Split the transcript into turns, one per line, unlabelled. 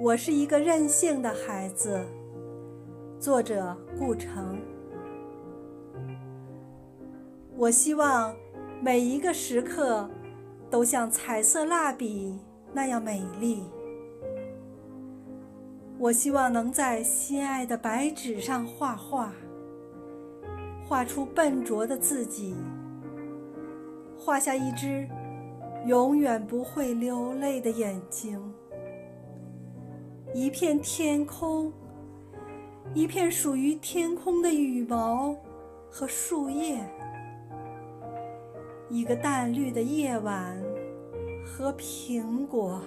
我是一个任性的孩子。作者顾城。我希望每一个时刻都像彩色蜡笔那样美丽。我希望能在心爱的白纸上画画，画出笨拙的自己，画下一只永远不会流泪的眼睛，一片天空，一片属于天空的羽毛和树叶，一个淡绿的夜晚和苹果。